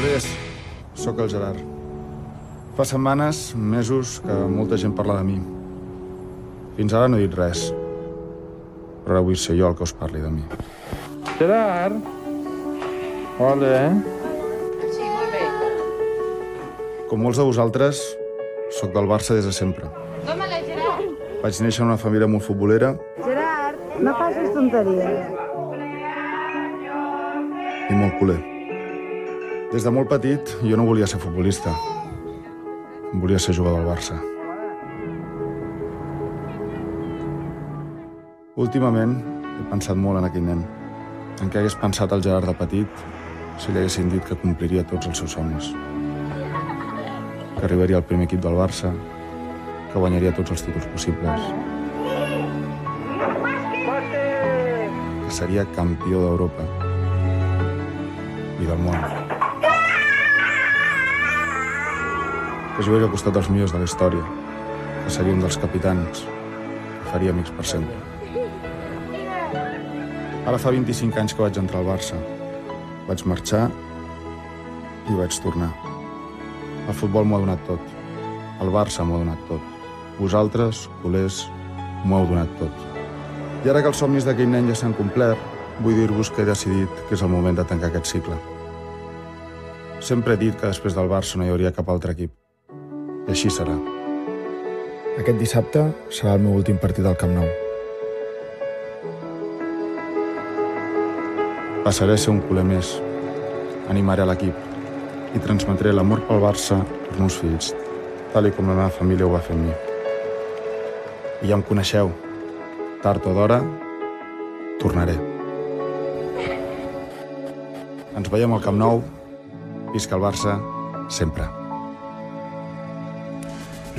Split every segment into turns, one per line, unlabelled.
Culers, sóc el Gerard. Fa setmanes, mesos, que molta gent parla de mi. Fins ara no he dit res. Però ara vull ser jo el que us parli de mi.
Gerard? Hola.
Sí, molt bé.
Com molts de vosaltres, sóc del Barça des de sempre.
Toma-la, Gerard.
Vaig néixer en una família molt futbolera
Gerard, no facis tonteries.
i molt culer. Des de molt petit jo no volia ser futbolista. Volia ser jugador del Barça. Últimament he pensat molt en aquell nen. En què hagués pensat el Gerard de petit si li haguessin dit que compliria tots els seus somnis. Que arribaria al primer equip del Barça, que guanyaria tots els títols possibles. Que seria campió d'Europa i del món. Que jugaria al costat dels millors de la història, que seria un dels capitans, que faria amics per sempre. Ara fa 25 anys que vaig entrar al Barça. Vaig marxar i vaig tornar. El futbol m'ho ha donat tot. El Barça m'ho ha donat tot. Vosaltres, culers, m'ho heu donat tot. I ara que els somnis d'aquell nen ja s'han complert, vull dir-vos que he decidit que és el moment de tancar aquest cicle. Sempre he dit que després del Barça no hi hauria cap altre equip. Així serà. Aquest dissabte serà el meu últim partit al Camp Nou. Passaré a ser un culer més. Animaré l'equip i transmetré l'amor pel Barça als meus fills, tal i com la meva família ho va fer amb mi. I ja em coneixeu. Tard o d'hora, tornaré. Ens veiem al Camp Nou. Visca el Barça, sempre.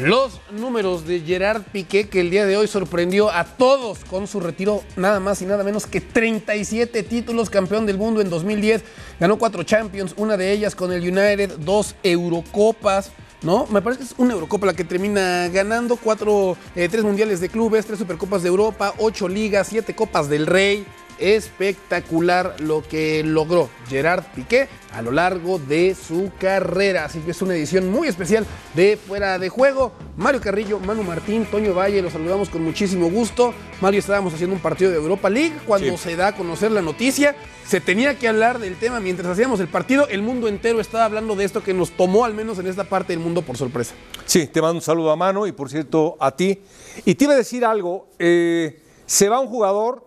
Los números de Gerard Piqué que el día de hoy sorprendió a todos con su retiro nada más y nada menos que 37 títulos, campeón del mundo en 2010, ganó cuatro Champions, una de ellas con el United, dos Eurocopas, ¿no? Me parece que es una Eurocopa la que termina ganando, cuatro, eh, tres mundiales de clubes, tres Supercopas de Europa, ocho ligas, siete Copas del Rey. Espectacular lo que logró Gerard Piqué a lo largo de su carrera. Así que es una edición muy especial de Fuera de Juego. Mario Carrillo, Manu Martín, Toño Valle, los saludamos con muchísimo gusto. Mario, estábamos haciendo un partido de Europa League cuando se da a conocer la noticia. Se tenía que hablar del tema mientras hacíamos el partido. El mundo entero estaba hablando de esto que nos tomó, al menos en esta parte del mundo, por sorpresa.
Sí, te mando un saludo a mano y por cierto a ti. Y te iba a decir algo, eh, se va un jugador,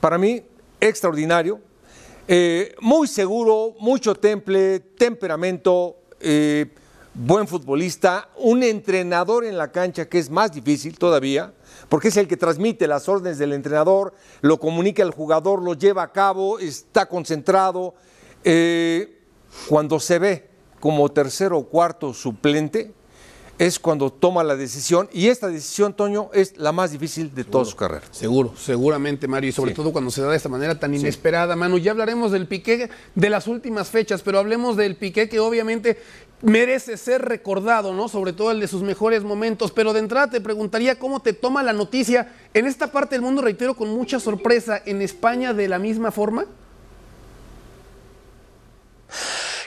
para mí, extraordinario, eh, muy seguro, mucho temple, temperamento, eh, buen futbolista, un entrenador en la cancha que es más difícil todavía, porque es el que transmite las órdenes del entrenador, lo comunica al jugador, lo lleva a cabo, está concentrado. Eh, cuando se ve como tercero o cuarto suplente, es cuando toma la decisión y esta decisión, Toño, es la más difícil de toda su carrera.
Seguro, seguramente, Mario, y sobre
Sí.
todo cuando se da de esta manera tan inesperada, Manu. Ya hablaremos del Piqué de las últimas fechas, pero hablemos del Piqué que obviamente merece ser recordado, ¿no? Sobre todo el de sus mejores momentos. Pero de entrada te preguntaría cómo te toma la noticia en esta parte del mundo, reitero, con mucha sorpresa, en España de la misma forma.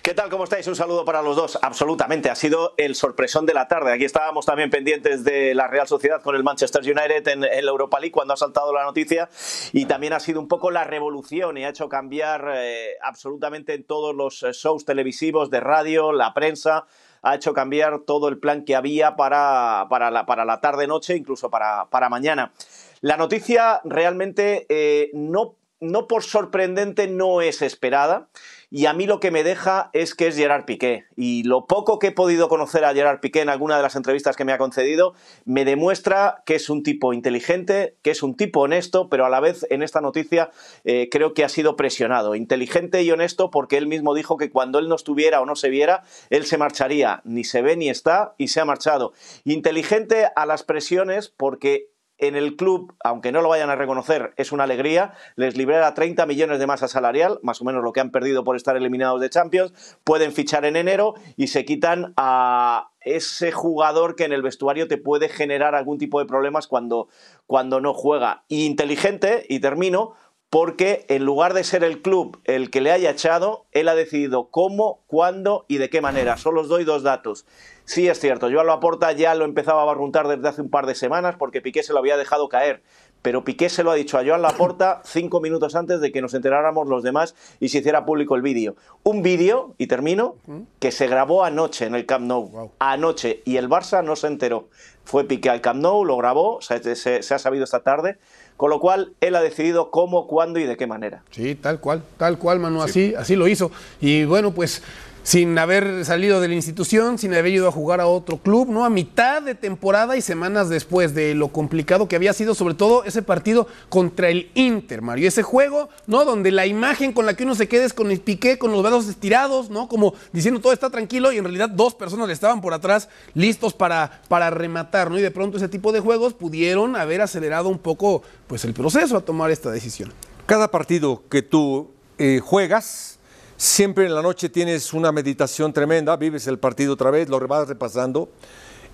¿Qué tal? ¿Cómo estáis? Un saludo para los dos. Absolutamente, ha sido el sorpresón de la tarde. Aquí estábamos también pendientes de la Real Sociedad con el Manchester United en, en la Europa League cuando ha saltado la noticia y también ha sido un poco la revolución y ha hecho cambiar eh, absolutamente en todos los eh, shows televisivos, de radio, la prensa. Ha hecho cambiar todo el plan que había para, para la, para la tarde-noche, incluso para, para mañana. La noticia realmente eh, no, no por sorprendente no es esperada. Y a mí lo que me deja es que es Gerard Piqué. Y lo poco que he podido conocer a Gerard Piqué en alguna de las entrevistas que me ha concedido, me demuestra que es un tipo inteligente, que es un tipo honesto, pero a la vez en esta noticia eh, creo que ha sido presionado. Inteligente y honesto porque él mismo dijo que cuando él no estuviera o no se viera, él se marcharía. Ni se ve ni está y se ha marchado. Inteligente a las presiones porque en el club, aunque no lo vayan a reconocer, es una alegría. Les libera 30 millones de masa salarial, más o menos lo que han perdido por estar eliminados de Champions. Pueden fichar en enero y se quitan a ese jugador que en el vestuario te puede generar algún tipo de problemas cuando, cuando no juega. Y inteligente, y termino, porque en lugar de ser el club el que le haya echado, él ha decidido cómo, cuándo y de qué manera. Solo os doy dos datos. Sí, es cierto, Joan Laporta ya lo empezaba a barruntar desde hace un par de semanas porque Piqué se lo había dejado caer. Pero Piqué se lo ha dicho a Joan Laporta cinco minutos antes de que nos enteráramos los demás y se hiciera público el vídeo. Un vídeo, y termino, que se grabó anoche en el Camp Nou. Anoche. Y el Barça no se enteró. Fue Piqué al Camp Nou, lo grabó, se, se- se ha sabido esta tarde. Con lo cual, él ha decidido cómo, cuándo y de qué manera.
Sí, tal cual, tal cual, Manu, así, así lo hizo. Y bueno, pues sin haber salido de la institución, sin haber ido a jugar a otro club, ¿no? A mitad de temporada y semanas después de lo complicado que había sido, sobre todo ese partido contra el Inter, Mario. Ese juego, ¿no? Donde la imagen con la que uno se queda es con el piqué, con los brazos estirados, ¿no? Como diciendo todo está tranquilo y en realidad dos personas le estaban por atrás listos para, para rematar, ¿no? Y de pronto ese tipo de juegos pudieron haber acelerado un poco, pues, el proceso a tomar esta decisión.
Cada partido que tú eh, juegas, siempre en la noche tienes una meditación tremenda, vives el partido otra vez, lo vas repasando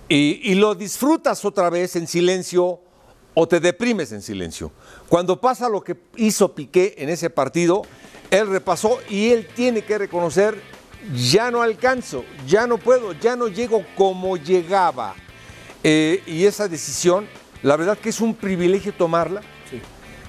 y, y lo disfrutas otra vez en silencio o te deprimes en silencio. Cuando pasa lo que hizo Piqué en ese partido, él repasó y él tiene que reconocer, ya no alcanzo, ya no puedo, ya no llego como llegaba. Eh, y esa decisión, la verdad que es un privilegio tomarla.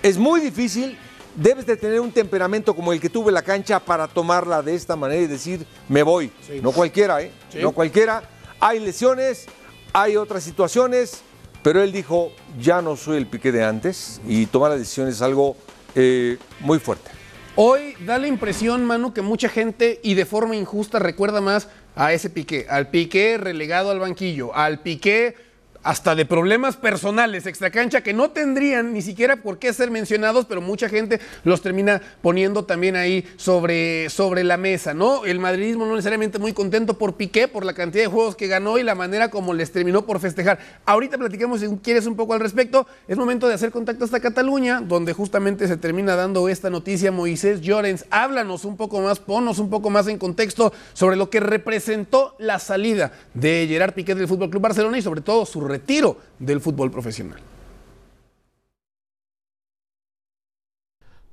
Es muy difícil, debes de tener un temperamento como el que tuve en la cancha para tomarla de esta manera y decir, me voy. No cualquiera, ¿eh?
Sí.
No cualquiera. Hay lesiones, hay otras situaciones, pero él dijo, ya no soy el piqué de antes y tomar la decisión es algo eh, muy fuerte.
Hoy da la impresión, Manu, que mucha gente y de forma injusta recuerda más a ese Piqué, al Piqué relegado al banquillo, al Piqué hasta de problemas personales extracancha que no tendrían ni siquiera por qué ser mencionados, pero mucha gente los termina poniendo también ahí sobre, sobre la mesa, ¿no? El madridismo no necesariamente muy contento por Piqué, por la cantidad de juegos que ganó y la manera como les terminó por festejar. Ahorita platicamos, si quieres, un poco al respecto. Es momento de hacer contacto hasta Cataluña, donde justamente se termina dando esta noticia. Moisés Llorens, háblanos un poco más, ponnos un poco más en contexto sobre lo que representó la salida de Gerard Piqué del Fútbol Club Barcelona y sobre todo su retiro del fútbol profesional.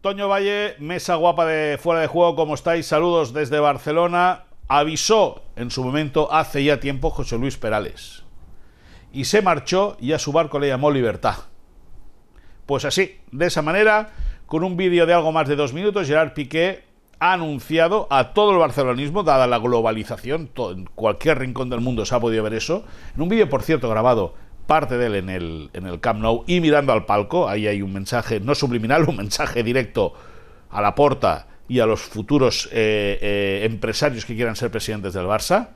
Toño Valle, mesa guapa de fuera de juego, ¿cómo estáis? Saludos desde Barcelona. Avisó en su momento, hace ya tiempo, José Luis Perales. Y se marchó y a su barco le llamó Libertad. Pues así, de esa manera, con un vídeo de algo más de dos minutos, Gerard Piqué ha anunciado a todo el barcelonismo, dada la globalización, en cualquier rincón del mundo se ha podido ver eso, en un vídeo, por cierto, grabado parte de él en el, en el Camp Nou y mirando al palco, ahí hay un mensaje no subliminal, un mensaje directo a la porta y a los futuros eh, eh, empresarios que quieran ser presidentes del Barça,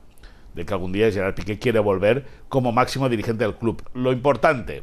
de que algún día Gerard Piqué quiere volver como máximo dirigente del club. Lo importante,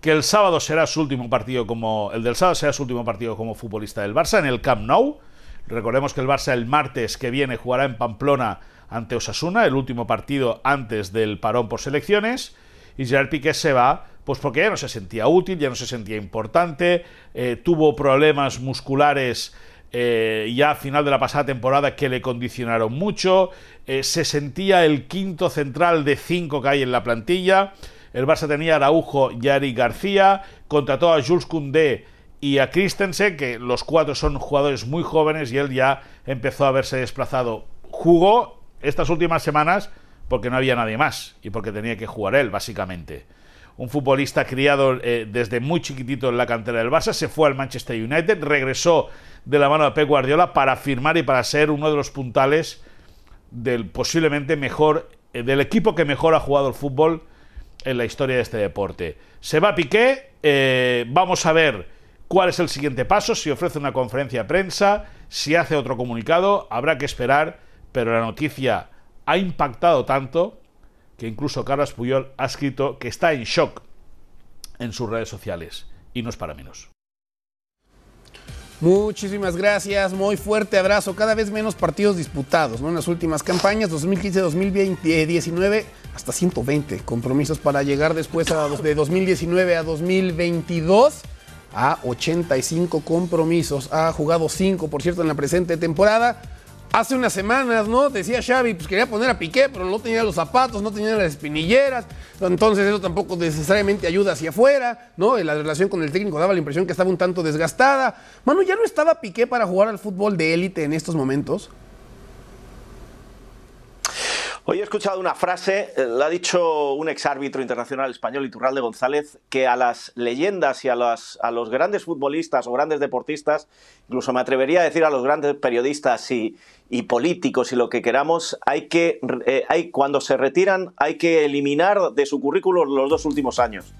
que el sábado será su último partido como el del sábado será su último partido como futbolista del Barça en el Camp Nou. Recordemos que el Barça el martes que viene jugará en Pamplona ante Osasuna, el último partido antes del parón por selecciones. Y Gerard Piqué se va, pues porque ya no se sentía útil, ya no se sentía importante, eh, tuvo problemas musculares eh, ya a final de la pasada temporada que le condicionaron mucho, eh, se sentía el quinto central de cinco que hay en la plantilla. El Barça tenía Araujo y a Eric García, contrató a Jules Koundé y a Christensen, que los cuatro son jugadores muy jóvenes y él ya empezó a verse desplazado. Jugó estas últimas semanas porque no había nadie más y porque tenía que jugar él, básicamente. Un futbolista criado eh, desde muy chiquitito en la cantera del Barça, se fue al Manchester United, regresó de la mano de Pep Guardiola para firmar y para ser uno de los puntales del posiblemente mejor, eh, del equipo que mejor ha jugado el fútbol en la historia de este deporte. Se va Piqué, eh, vamos a ver cuál es el siguiente paso, si ofrece una conferencia de prensa, si hace otro comunicado, habrá que esperar, pero la noticia ha impactado tanto que incluso Carlos Puyol ha escrito que está en shock en sus redes sociales y no es para menos.
Muchísimas gracias, muy fuerte abrazo. Cada vez menos partidos disputados, ¿no? En las últimas campañas, 2015-2019, hasta 120 compromisos para llegar después a, de 2019 a 2022 a 85 compromisos. Ha jugado 5, por cierto, en la presente temporada. Hace unas semanas, ¿no? Decía Xavi, pues quería poner a Piqué, pero no tenía los zapatos, no tenía las espinilleras, entonces eso tampoco necesariamente ayuda hacia afuera, ¿no? La relación con el técnico daba la impresión que estaba un tanto desgastada. Manu, ¿ya no estaba Piqué para jugar al fútbol de élite en estos momentos?
Hoy he escuchado una frase, eh, la ha dicho un exárbitro internacional español, Iturralde González, que a las leyendas y a, las, los grandes futbolistas o grandes deportistas, incluso me atrevería a decir a los grandes periodistas y, y políticos y lo que queramos, hay que, eh, hay, cuando se retiran hay que eliminar de su currículum los dos últimos años.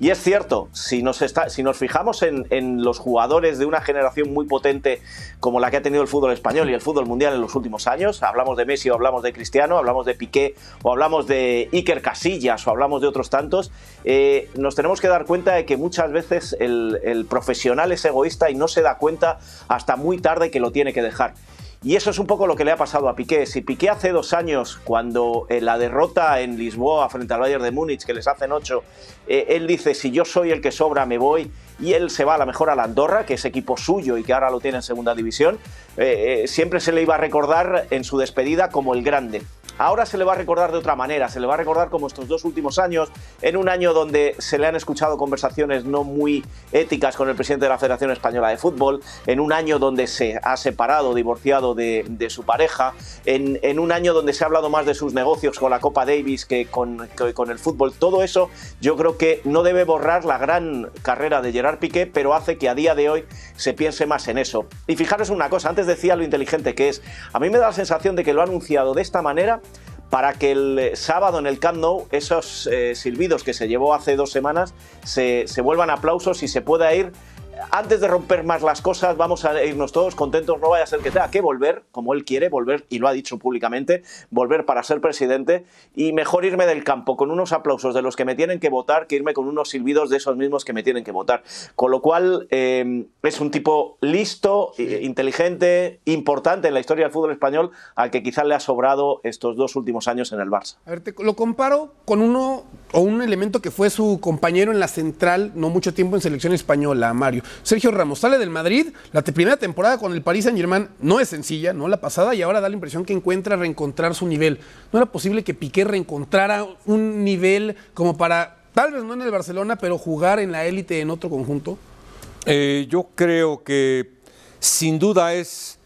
Y es cierto, si nos, está, si nos fijamos en, en, los jugadores de una generación muy potente como la que ha tenido el fútbol español y el fútbol mundial en los últimos años, hablamos de Messi o hablamos de Cristiano, hablamos de Piqué o hablamos de Iker Casillas o hablamos de otros tantos, eh, nos tenemos que dar cuenta de que muchas veces el, el profesional es egoísta y no se da cuenta hasta muy tarde que lo tiene que dejar. Y eso es un poco lo que le ha pasado a Piqué. Si Piqué hace dos años, cuando en la derrota en Lisboa frente al Bayern de Múnich, que les hacen ocho, eh, él dice, si yo soy el que sobra, me voy, y él se va a la mejor a la Andorra, que es equipo suyo y que ahora lo tiene en segunda división, eh, eh, siempre se le iba a recordar en su despedida como el grande. Ahora se le va a recordar de otra manera, se le va a recordar como estos dos últimos años, en un año donde se le han escuchado conversaciones no muy éticas con el presidente de la Federación Española de Fútbol, en un año donde se ha separado, divorciado de, su pareja, en, en, un año donde se ha hablado más de sus negocios con la Copa Davis que con, que con el fútbol. Todo eso yo creo que no debe borrar la gran carrera de Gerard Piqué, pero hace que a día de hoy se piense más en eso. Y fijaros una cosa, antes decía lo inteligente que es, a mí me da la sensación de que lo ha anunciado de esta manera para que el sábado en el Camp Nou esos eh, silbidos que se llevó hace dos semanas se, se vuelvan aplausos y se pueda ir antes de romper más las cosas, vamos a irnos todos contentos. No vaya a ser que tenga que volver, como él quiere, volver, y lo ha dicho públicamente, volver para ser presidente. Y mejor irme del campo con unos aplausos de los que me tienen que votar que irme con unos silbidos de esos mismos que me tienen que votar. Con lo cual, eh, es un tipo listo, sí. inteligente, importante en la historia del fútbol español, al que quizás le ha sobrado estos dos últimos años en el Barça.
A ver, te lo comparo con uno o un elemento que fue su compañero en la central no mucho tiempo en selección española, Mario. Sergio Ramos sale del Madrid, la primera temporada con el Paris Saint Germain no es sencilla, no la pasada, y ahora da la impresión que encuentra reencontrar su nivel. ¿No era posible que Piqué reencontrara un nivel como para, tal vez no en el Barcelona, pero jugar en la élite en otro conjunto?
Eh, yo creo que sin duda es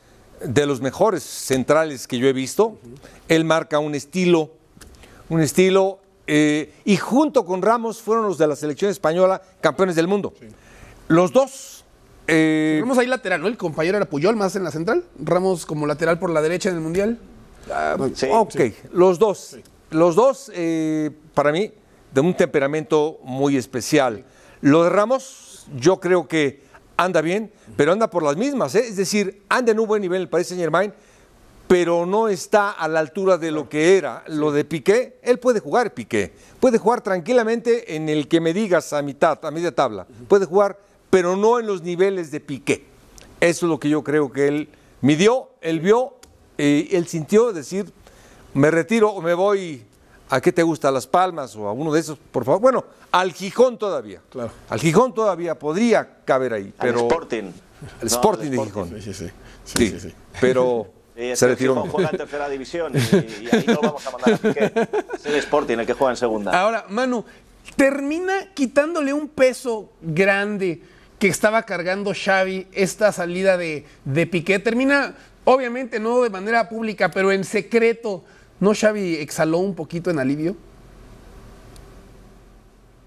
de los mejores centrales que yo he visto. Uh -huh. Él marca un estilo, un estilo, eh, y junto con Ramos fueron los de la selección española campeones del mundo. Sí. Los dos.
Eh, Ramos ahí lateral, ¿no? El compañero era Puyol más en la central. Ramos como lateral por la derecha en el Mundial.
Ah, sí, ok, sí. los dos. Sí. Los dos, eh, para mí, de un temperamento muy especial. Lo de Ramos, yo creo que anda bien, pero anda por las mismas. ¿eh? Es decir, anda en un buen nivel en el Paris Saint Germain, pero no está a la altura de lo que era. Lo de Piqué, él puede jugar Piqué. Puede jugar tranquilamente en el que me digas a mitad, a media tabla. Puede jugar pero no en los niveles de Piqué. Eso es lo que yo creo que él midió, él vio, eh, él sintió decir, me retiro o me voy a qué te gusta, a Las Palmas o a uno de esos, por favor. Bueno, al Gijón todavía.
Claro.
Al Gijón todavía podría caber ahí. Pero
al Sporting.
El Sporting
no,
de Gijón.
Sí, sí, sí.
sí, sí, sí. Pero
Sí,
se retiró.
Gijón juega en tercera división y, y, ahí no vamos a mandar a Piqué. Es el Sporting el que juega en segunda.
Ahora, Manu, termina quitándole un peso grande que estaba cargando Xavi esta salida de, de Piqué. Termina, obviamente, no de manera pública, pero en secreto. ¿No Xavi exhaló un poquito en alivio?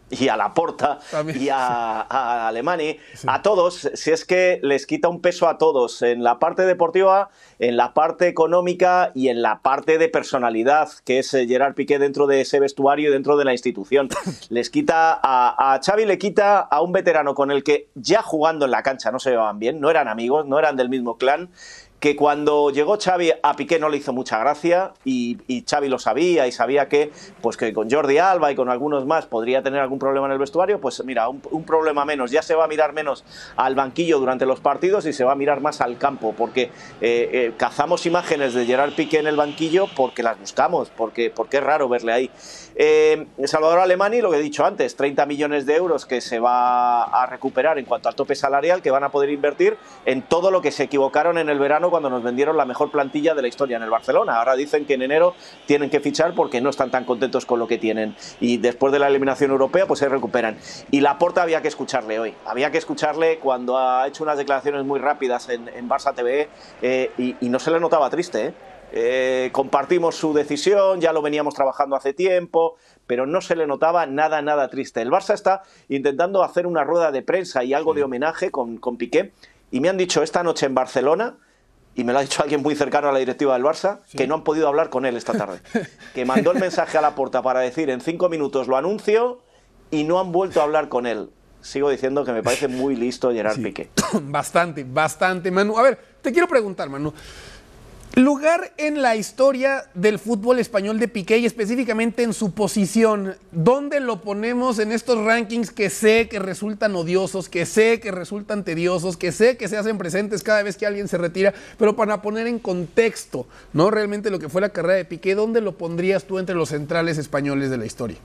Y a Laporta También, y a, a Alemani, sí. a todos, si es que les quita un peso a todos en la parte deportiva, en la parte económica y en la parte de personalidad, que es eh, Gerard Piqué dentro de ese vestuario y dentro de la institución. Les quita a, a Xavi, le quita a un veterano con el que ya jugando en la cancha no se llevaban bien, no eran amigos, no eran del mismo clan, que cuando llegó Xavi a Piqué no le hizo mucha gracia y, y, Xavi lo sabía y sabía que, pues que con Jordi Alba y con algunos más podría tener algún problema en el vestuario, pues mira, un, problema menos. Ya se va a mirar menos al banquillo durante los partidos y se va a mirar más al campo, porque eh, eh, cazamos imágenes de Gerard Piqué en el banquillo porque las buscamos, porque, porque es raro verle ahí. Eh, Salvador Alemani, lo que he dicho antes, 30 millones de euros que se va a recuperar en cuanto al tope salarial, que van a poder invertir en todo lo que se equivocaron en el verano cuando nos vendieron la mejor plantilla de la historia en el Barcelona. Ahora dicen que en enero tienen que fichar porque no están tan contentos con lo que tienen. Y después de la eliminación europea, pues se recuperan. Y la porta había que escucharle hoy. Había que escucharle cuando ha hecho unas declaraciones muy rápidas en, en Barça TV eh, y, y no se le notaba triste, ¿eh? Eh, compartimos su decisión, ya lo veníamos trabajando hace tiempo, pero no se le notaba nada, nada triste. El Barça está intentando hacer una rueda de prensa y algo de homenaje con, con Piqué, y me han dicho esta noche en Barcelona, y me lo ha dicho alguien muy cercano a la directiva del Barça, que no han podido hablar con él esta tarde. que mandó el mensaje a la puerta para decir en cinco minutos lo anuncio y no han vuelto a hablar con él. Sigo diciendo que me parece muy listo Gerard Piqué.
Bastante, bastante, Manu. A ver, te quiero preguntar, Manu. Lugar en la historia del fútbol español de Piqué y específicamente en su posición. ¿Dónde lo ponemos en estos rankings que sé que resultan odiosos, que sé que resultan tediosos, que sé que se hacen presentes cada vez que alguien se retira? Pero para poner en contexto, ¿no? Realmente lo que fue la carrera de Piqué, ¿dónde lo pondrías tú entre los centrales españoles de la historia?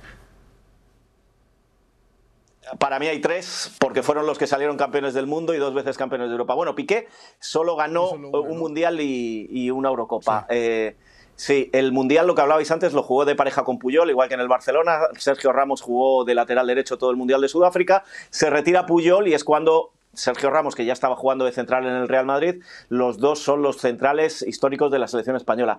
Para mí hay tres, porque fueron los que salieron campeones del mundo y dos veces campeones de Europa. Bueno, Piqué solo ganó
Solo
un mundial y, y una Eurocopa. Eh, sí, el mundial, lo que hablabais antes, lo jugó de pareja con Puyol, igual que en el Barcelona. Sergio Ramos jugó de lateral derecho todo el mundial de Sudáfrica. Se retira Puyol y es cuando Sergio Ramos, que ya estaba jugando de central en el Real Madrid, los dos son los centrales históricos de la selección española.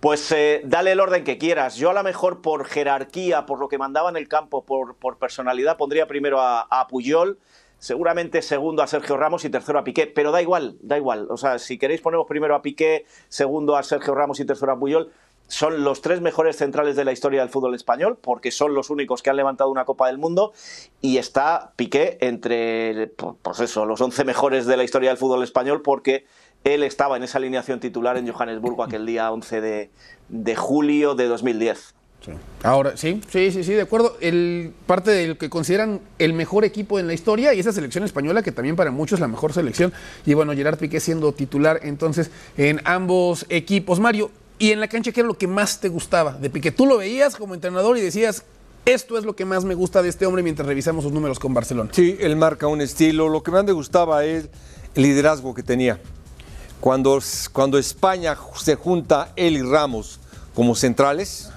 Pues eh, dale el orden que quieras. Yo a lo mejor por jerarquía, por lo que mandaba en el campo, por, personalidad, pondría primero a, Puyol, seguramente segundo a Sergio Ramos y tercero a Piqué, pero da igual, da igual. O sea, si queréis ponemos primero a Piqué, segundo a Sergio Ramos y tercero a Puyol. Son los tres mejores centrales de la historia del fútbol español, porque son los únicos que han levantado una Copa del Mundo, y está Piqué entre, pues eso, los 11 mejores de la historia del fútbol español, porque él estaba en esa alineación titular en Johannesburgo aquel día 11 de, de julio de 2010.
Ahora, sí, sí, sí, sí, de acuerdo. El, parte del que consideran el mejor equipo en la historia y esa selección española que también para muchos es la mejor selección. Y bueno, Gerard Piqué siendo titular entonces en ambos equipos. Mario, y en la cancha, ¿qué era lo que más te gustaba de Piqué? Tú lo veías como entrenador y decías, esto es lo que más me gusta de este hombre mientras revisamos sus números con Barcelona.
Sí, él marca un estilo. Lo que más me gustaba es el liderazgo que tenía. Cuando, cuando España se junta él y Ramos como centrales,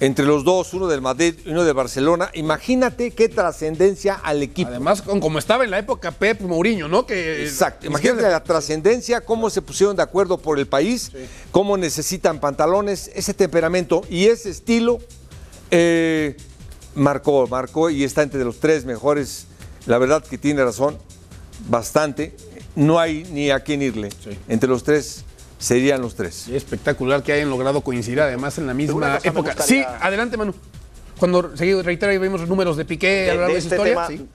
entre los dos, uno del Madrid y uno de Barcelona, imagínate qué trascendencia al equipo.
Además, como estaba en la época Pep Mourinho, ¿no? Que,
Exacto. Imagínate la trascendencia, cómo se pusieron de acuerdo por el país, cómo necesitan pantalones, ese temperamento y ese estilo eh, marcó, marcó y está entre los tres mejores. La verdad que tiene razón, bastante. No hay ni a quién irle. Entre los tres serían los tres.
Y espectacular que hayan logrado coincidir además en la misma época.
gustaría-
Sí, adelante, Manu. Cuando seguido reitero y vimos los números de Piqué a lo largo de, su
este
historia.
tema,
sí.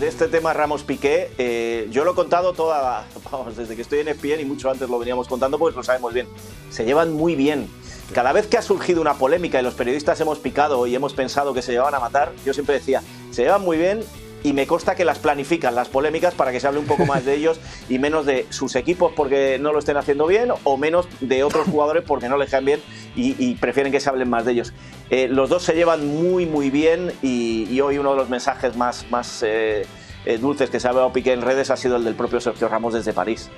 de este tema Ramos Piqué, eh, yo lo he contado toda, vamos, desde que estoy en ESPN y mucho antes lo veníamos contando, pues lo sabemos bien. Se llevan muy bien. Cada vez que ha surgido una polémica y los periodistas hemos picado y hemos pensado que se llevaban a matar, yo siempre decía, se llevan muy bien y me consta que las planifican las polémicas para que se hable un poco más de ellos y menos de sus equipos porque no lo estén haciendo bien o menos de otros jugadores porque no les caen bien y, prefieren que se hablen más de ellos. Eh, los dos se llevan muy muy bien y, hoy uno de los mensajes más, más eh, eh, dulces que se ha hablado Piqué en redes ha sido el del propio Sergio Ramos desde París.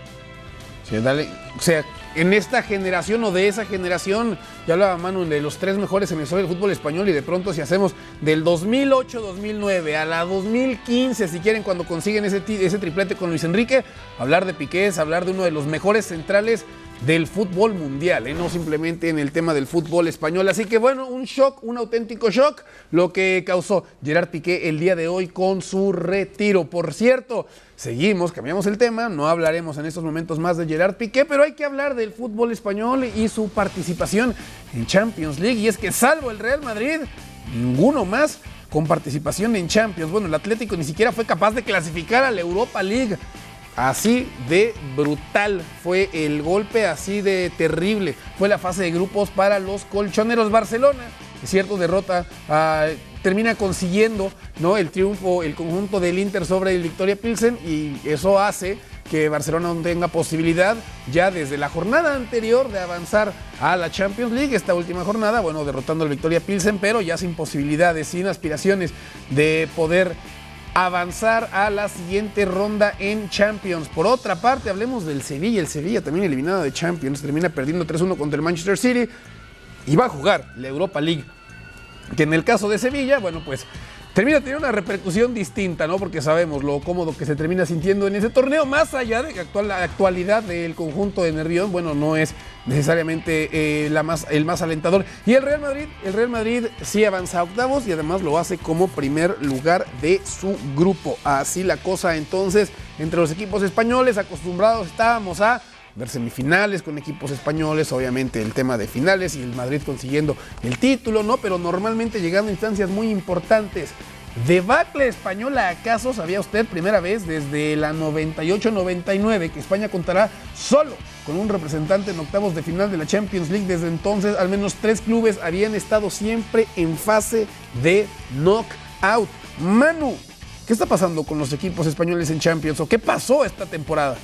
Dale. O sea, en esta generación o de esa generación, ya hablaba Manu de los tres mejores en del fútbol español y de pronto si hacemos del 2008-2009 a la 2015, si quieren, cuando consiguen ese, ese triplete con Luis Enrique, hablar de Piqué es hablar de uno de los mejores centrales del fútbol mundial, ¿eh? no simplemente en el tema del fútbol español. Así que bueno, un shock, un auténtico shock, lo que causó Gerard Piqué el día de hoy con su retiro. Por cierto, seguimos, cambiamos el tema, no hablaremos en estos momentos más de Gerard Piqué, pero hay que hablar del fútbol español y su participación en Champions League. Y es que salvo el Real Madrid, ninguno más con participación en Champions. Bueno, el Atlético ni siquiera fue capaz de clasificar a la Europa League. Así de brutal fue el golpe, así de terrible fue la fase de grupos para los colchoneros. Barcelona, es cierto, derrota, ah, termina consiguiendo ¿no? el triunfo, el conjunto del Inter sobre el Victoria Pilsen y eso hace que Barcelona no tenga posibilidad ya desde la jornada anterior de avanzar a la Champions League. Esta última jornada, bueno, derrotando al Victoria Pilsen, pero ya sin posibilidades, sin aspiraciones de poder avanzar a la siguiente ronda en Champions. Por otra parte, hablemos del Sevilla. El Sevilla también eliminado de Champions, termina perdiendo 3-1 contra el Manchester City y va a jugar la Europa League. Que en el caso de Sevilla, bueno, pues termina teniendo una repercusión distinta, ¿no? Porque sabemos lo cómodo que se termina sintiendo en ese torneo, más allá de que actual, la actualidad del conjunto de Nervión, bueno, no es necesariamente eh, la más, el más alentador. Y el Real Madrid, el Real Madrid sí avanza a octavos y además lo hace como primer lugar de su grupo. Así la cosa entonces entre los equipos españoles, acostumbrados estábamos a ver semifinales con equipos españoles, obviamente el tema de finales y el Madrid consiguiendo el título, ¿no? Pero normalmente llegando a instancias muy importantes. ¿Debacle española acaso? ¿Sabía usted primera vez desde la 98-99 que España contará solo con un representante en octavos de final de la Champions League? Desde entonces al menos tres clubes habían estado siempre en fase de knockout. Manu, ¿qué está pasando con los equipos españoles en Champions o qué pasó esta temporada?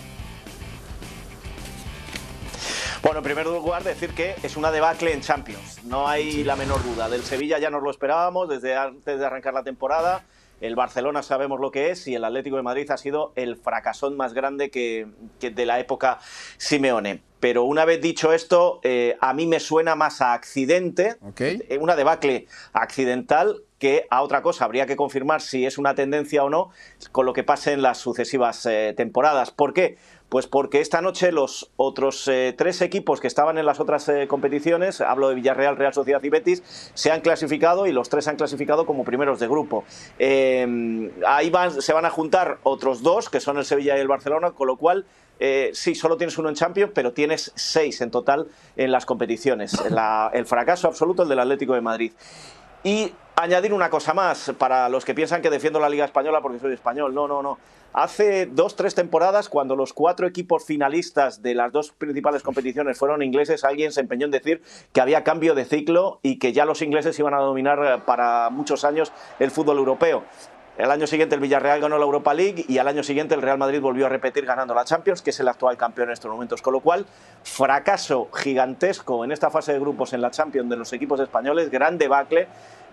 Bueno, en primer lugar, decir que es una debacle en Champions. No hay la menor duda. Del Sevilla ya nos lo esperábamos desde antes de arrancar la temporada. El Barcelona sabemos lo que es y el Atlético de Madrid ha sido el fracasón más grande que, que de la época Simeone. Pero una vez dicho esto, eh, a mí me suena más a accidente, eh, una debacle accidental que a otra cosa. Habría que confirmar si es una tendencia o no con lo que pase en las sucesivas eh, temporadas. ¿Por qué? Pues porque esta noche los otros eh, tres equipos que estaban en las otras eh, competiciones, hablo de Villarreal, Real Sociedad y Betis, se han clasificado y los tres se han clasificado como primeros de grupo. Eh, ahí van- se van a juntar otros dos, que son el Sevilla y el Barcelona, con lo cual eh, sí, solo tienes uno en Champions, pero tienes seis en total en las competiciones. El fracaso absoluto, el del Atlético de Madrid. Y añadir una cosa más para los que piensan que defiendo la Liga Española porque soy español. No, no, no. Hace dos, tres temporadas, cuando los cuatro equipos finalistas de las dos principales competiciones fueron ingleses, alguien se empeñó en decir que había cambio de ciclo y que ya los ingleses iban a dominar eh, para muchos años el fútbol europeo. El año siguiente el Villarreal ganó la Europa League y al año siguiente el Real Madrid volvió a repetir ganando la Champions, que es el actual campeón en estos momentos. Con lo cual, fracaso gigantesco en esta fase de grupos en la Champions de los equipos españoles, gran debacle,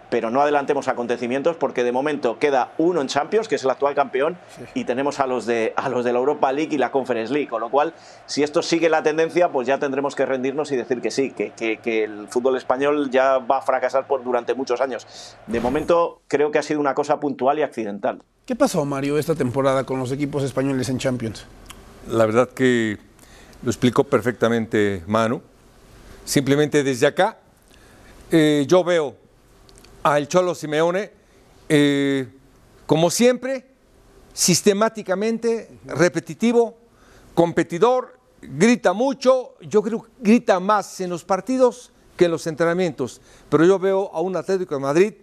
pero no adelantemos acontecimientos porque de momento queda uno en Champions, que es el actual campeón, y tenemos a los, de, a los de la Europa League y la Conference League. Con lo cual, si esto sigue la tendencia, pues ya tendremos que rendirnos y decir que sí, que, que- que el fútbol español ya va a fracasar por, durante muchos años. De momento, creo que ha sido una cosa puntual y accidental.
¿Qué pasó, Mario, esta temporada con los equipos españoles en Champions?
La verdad que lo explicó perfectamente Manu. Simplemente desde acá eh, yo veo al Cholo Simeone, eh, como siempre, sistemáticamente, repetitivo, competidor, grita mucho, yo creo que grita más en los partidos que en los entrenamientos, pero yo veo a un Atlético de Madrid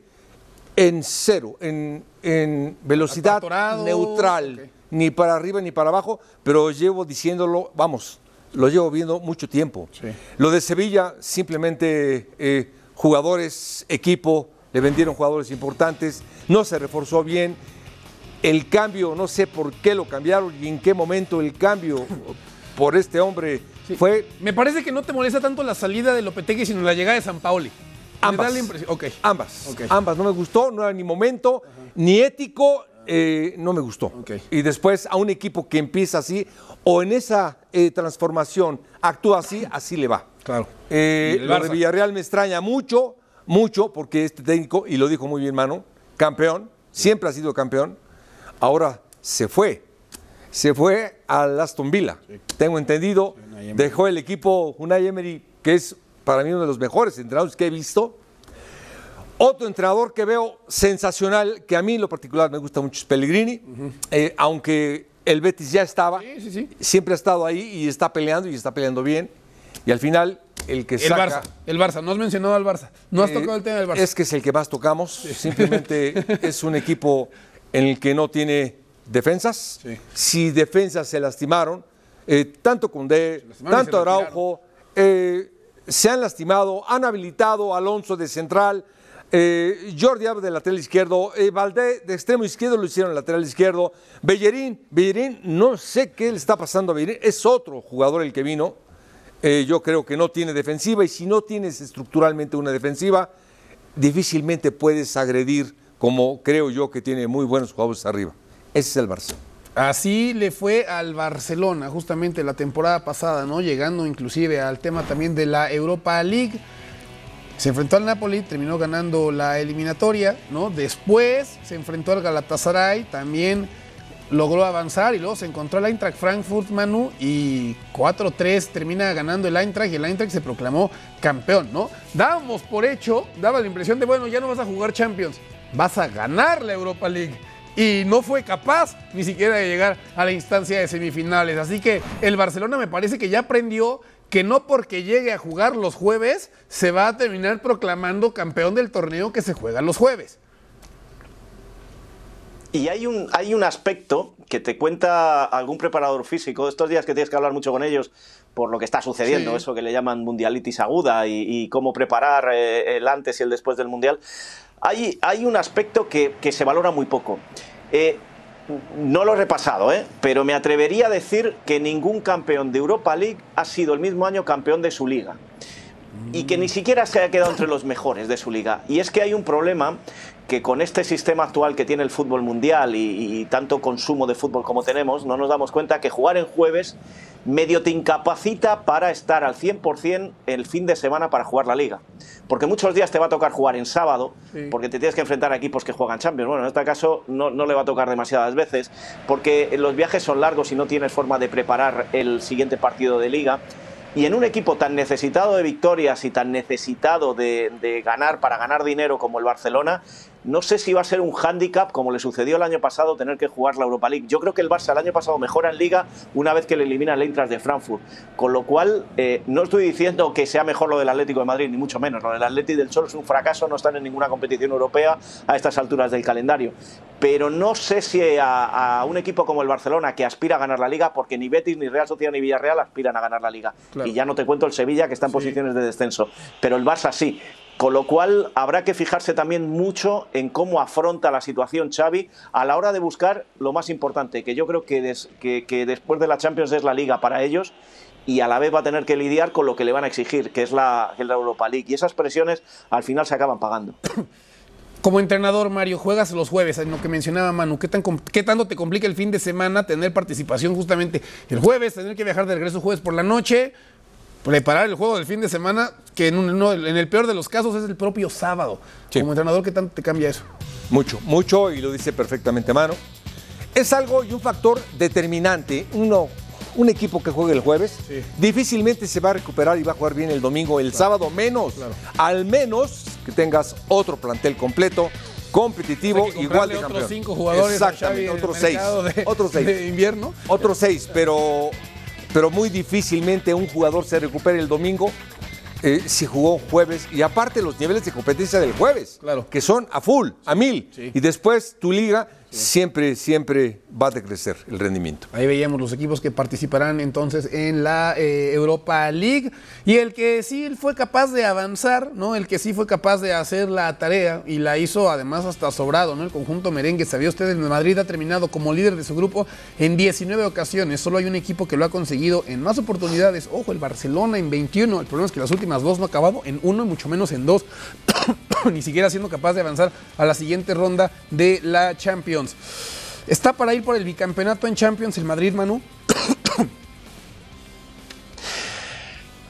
en cero, en, en velocidad
Atorado,
neutral, ni para arriba ni para abajo, pero llevo diciéndolo, vamos, lo llevo viendo mucho tiempo.
Sí.
Lo de Sevilla, simplemente eh, jugadores, equipo, le vendieron jugadores importantes, no se reforzó bien. El cambio, no sé por qué lo cambiaron y en qué momento el cambio por este hombre fue
Me parece que no te molesta tanto la salida de Lopetegui, sino la llegada de San Paoli.
Ambas.
da la impresión- Ok.
Ambas.
Ok.
Ambas. No me gustó, no era ni momento, ni ético, eh, no me gustó. Y después a un equipo que empieza así, o en esa eh, transformación actúa así, así le va.
Claro.
Eh, lo de. Villarreal me extraña mucho, mucho, porque este técnico, y lo dijo muy bien Mano, campeón, siempre ha sido campeón, ahora se fue. Se fue al Aston Villa. Tengo entendido, dejó el equipo Unai Emery, que es para mí uno de los mejores entrenadores que he visto. Otro entrenador que veo sensacional, que a mí en lo particular me gusta mucho, es Pellegrini, Eh, aunque el Betis ya estaba,
sí.
siempre ha estado ahí y está peleando y está peleando bien. Y al final, el que
El
saca...
Barça. El Barça. No has mencionado al Barça. No has
eh,
tocado el tema del Barça.
Es que es el que más tocamos. Simplemente es un equipo en el que no tiene defensas.
Sí.
Si defensas se lastimaron, eh, tanto Cundé, tanto. Araujo, eh, se han lastimado, han habilitado a Alonso de central, eh, Jordi Alba de lateral izquierdo, eh, Valdé de extremo izquierdo lo hicieron lateral izquierdo, Bellerín, Bellerín, no sé qué le está pasando a Bellerín, es otro jugador el que vino, eh, yo creo que no tiene defensiva y si no tienes estructuralmente una defensiva, difícilmente puedes agredir como creo yo que tiene muy buenos jugadores arriba. Ese es el Barça.
Así le fue al Barcelona justamente la temporada pasada, ¿no? Llegando inclusive al tema también de la Europa League. Se enfrentó al Napoli, terminó ganando la eliminatoria, ¿no? Después se enfrentó al Galatasaray, también logró avanzar y luego se encontró el Eintracht Frankfurt, Manu, y 4-3 termina ganando el Eintracht y el Eintracht se proclamó campeón, ¿no? Dábamos por hecho, daba la impresión de, bueno, ya no vas a jugar Champions, vas a ganar la Europa League. Y no fue capaz ni siquiera de llegar a la instancia de semifinales. Así que el Barcelona me parece que ya aprendió que no porque llegue a jugar los jueves se va a terminar proclamando campeón del torneo que se juega los jueves.
Y hay un, hay un aspecto que te cuenta algún preparador físico, estos días que tienes que hablar mucho con ellos por lo que está sucediendo,
Sí.
eso que le llaman mundialitis aguda y, y cómo preparar eh, el antes y el después del mundial. Hay, hay un aspecto que, que se valora muy poco. Eh, no lo he repasado, ¿eh? pero me atrevería a decir que ningún campeón de Europa League ha sido el mismo año campeón de su liga y que ni siquiera se haya quedado entre los mejores de su liga. Y es que hay un problema que con este sistema actual que tiene el fútbol mundial y, y tanto consumo de fútbol como tenemos, no nos damos cuenta que jugar en jueves medio te incapacita para estar al 100% el fin de semana para jugar la liga. Porque muchos días te va a tocar jugar en sábado,
Sí.
porque te tienes que enfrentar a equipos que juegan Champions. Bueno, en este caso no, no le va a tocar demasiadas veces, porque los viajes son largos y no tienes forma de preparar el siguiente partido de liga. Y en un equipo tan necesitado de victorias y tan necesitado de, de ganar para ganar dinero como el Barcelona, no sé si va a ser un hándicap como le sucedió el año pasado tener que jugar la Europa League. Yo creo que el Barça el año pasado mejora en Liga una vez que le elimina el Eintracht de Frankfurt. Con lo cual, eh, no estoy diciendo que sea mejor lo del Atlético de Madrid, ni mucho menos. Lo del Atlético del Sol es un fracaso, no están en ninguna competición europea a estas alturas del calendario. Pero no sé si a, a un equipo como el Barcelona, que aspira a ganar la Liga, porque ni Betis, ni Real Sociedad, ni Villarreal aspiran a ganar la Liga.
Claro.
Y ya no te cuento el Sevilla, que está en posiciones de descenso. Pero el Barça sí. Con lo cual habrá que fijarse también mucho en cómo afronta la situación Xavi a la hora de buscar lo más importante, que yo creo que, des- que- después de la Champions es la liga para ellos y a la vez va a tener que lidiar con lo que le van a exigir, que es la, la Europa League. Y esas presiones al final se acaban pagando.
Como entrenador, Mario, juegas los jueves, en lo que mencionaba Manu. ¿Qué, tan, ¿Qué tanto te complica el fin de semana tener participación justamente el jueves, tener que viajar de regreso jueves por la noche, preparar el juego del fin de semana, que en, un- no, en el peor de los casos es el propio sábado?
Sí.
Como entrenador, ¿qué tanto te cambia eso?
Mucho, mucho, y lo dice perfectamente Mano. Es algo y un factor determinante. Uno, un equipo que juegue el jueves
Sí.
difícilmente se va a recuperar y va a jugar bien el domingo, el sábado menos.
Claro.
Al menos que tengas otro plantel completo, competitivo, igual de
otros
campeón.
cinco jugadores
Exactamente, otros seis.
de,
Otros seis.
de invierno.
Otros seis, pero, pero muy difícilmente un jugador se recupere el domingo eh, si jugó jueves. Y aparte los niveles de competencia del jueves,
Claro.
que son a full, a mil.
Sí.
Y después tu liga siempre, siempre va a decrecer el rendimiento.
Ahí veíamos los equipos que participarán entonces en la eh, Europa League y el que sí fue capaz de avanzar, ¿no? El que sí fue capaz de hacer la tarea y la hizo además hasta sobrado, ¿no? El conjunto merengue, sabía usted, el Madrid ha terminado como líder de su grupo en 19 ocasiones, solo hay un equipo que lo ha conseguido en más oportunidades, ojo, el Barcelona en 21, el problema es que las últimas dos no ha acabado en uno y mucho menos en dos, ni siquiera siendo capaz de avanzar a la siguiente ronda de la Champions. ¿Está para ir por el bicampeonato en Champions el Madrid, Manu?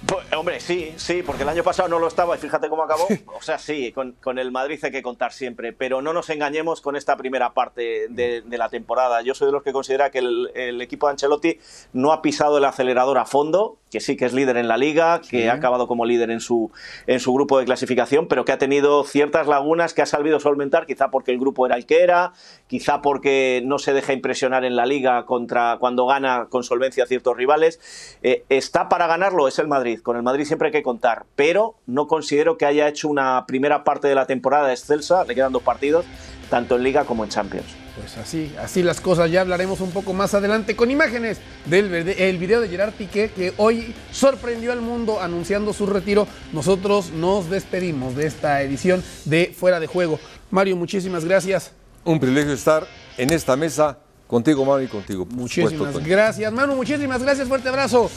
Pues, hombre, sí, sí, porque el año pasado no lo estaba y fíjate cómo acabó. O sea, sí, con, con el Madrid hay que contar siempre, pero no nos engañemos con esta primera parte de, de la temporada. Yo soy de los que considera que el, el equipo de Ancelotti no ha pisado el acelerador a fondo, que sí que es líder en la liga, que ha acabado como líder en su, en su grupo de clasificación, pero que ha tenido ciertas lagunas que ha sabido solventar, quizá porque el grupo era el que era, quizá porque no se deja impresionar en la liga contra cuando gana con solvencia a ciertos rivales. Eh, está para ganarlo, es el Madrid. Con el Madrid siempre hay que contar, pero no considero que haya hecho una primera parte de la temporada excelsa, le quedan dos partidos, tanto en liga como en Champions.
Pues así, así las cosas. Ya hablaremos un poco más adelante con imágenes del verde- el video de Gerard Piqué que hoy sorprendió al mundo anunciando su retiro. Nosotros nos despedimos de esta edición de Fuera de Juego. Mario, muchísimas gracias.
Un privilegio estar en esta mesa contigo, Manu, y contigo.
Muchísimas
supuesto,
gracias, Manu. Muchísimas gracias. Fuerte abrazo.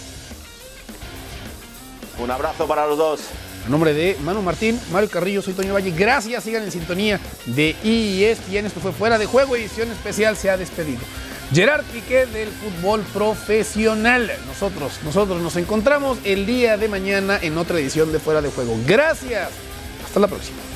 Un abrazo para los dos.
A nombre de Manu Martín, Mario Carrillo, soy Toño Valle. Gracias, sigan en sintonía de ESPN. Esto fue Fuera de Juego, edición especial, se ha despedido. Gerard Piqué del fútbol profesional. Nosotros, nosotros nos encontramos el día de mañana en otra edición de Fuera de Juego. Gracias. Hasta la próxima.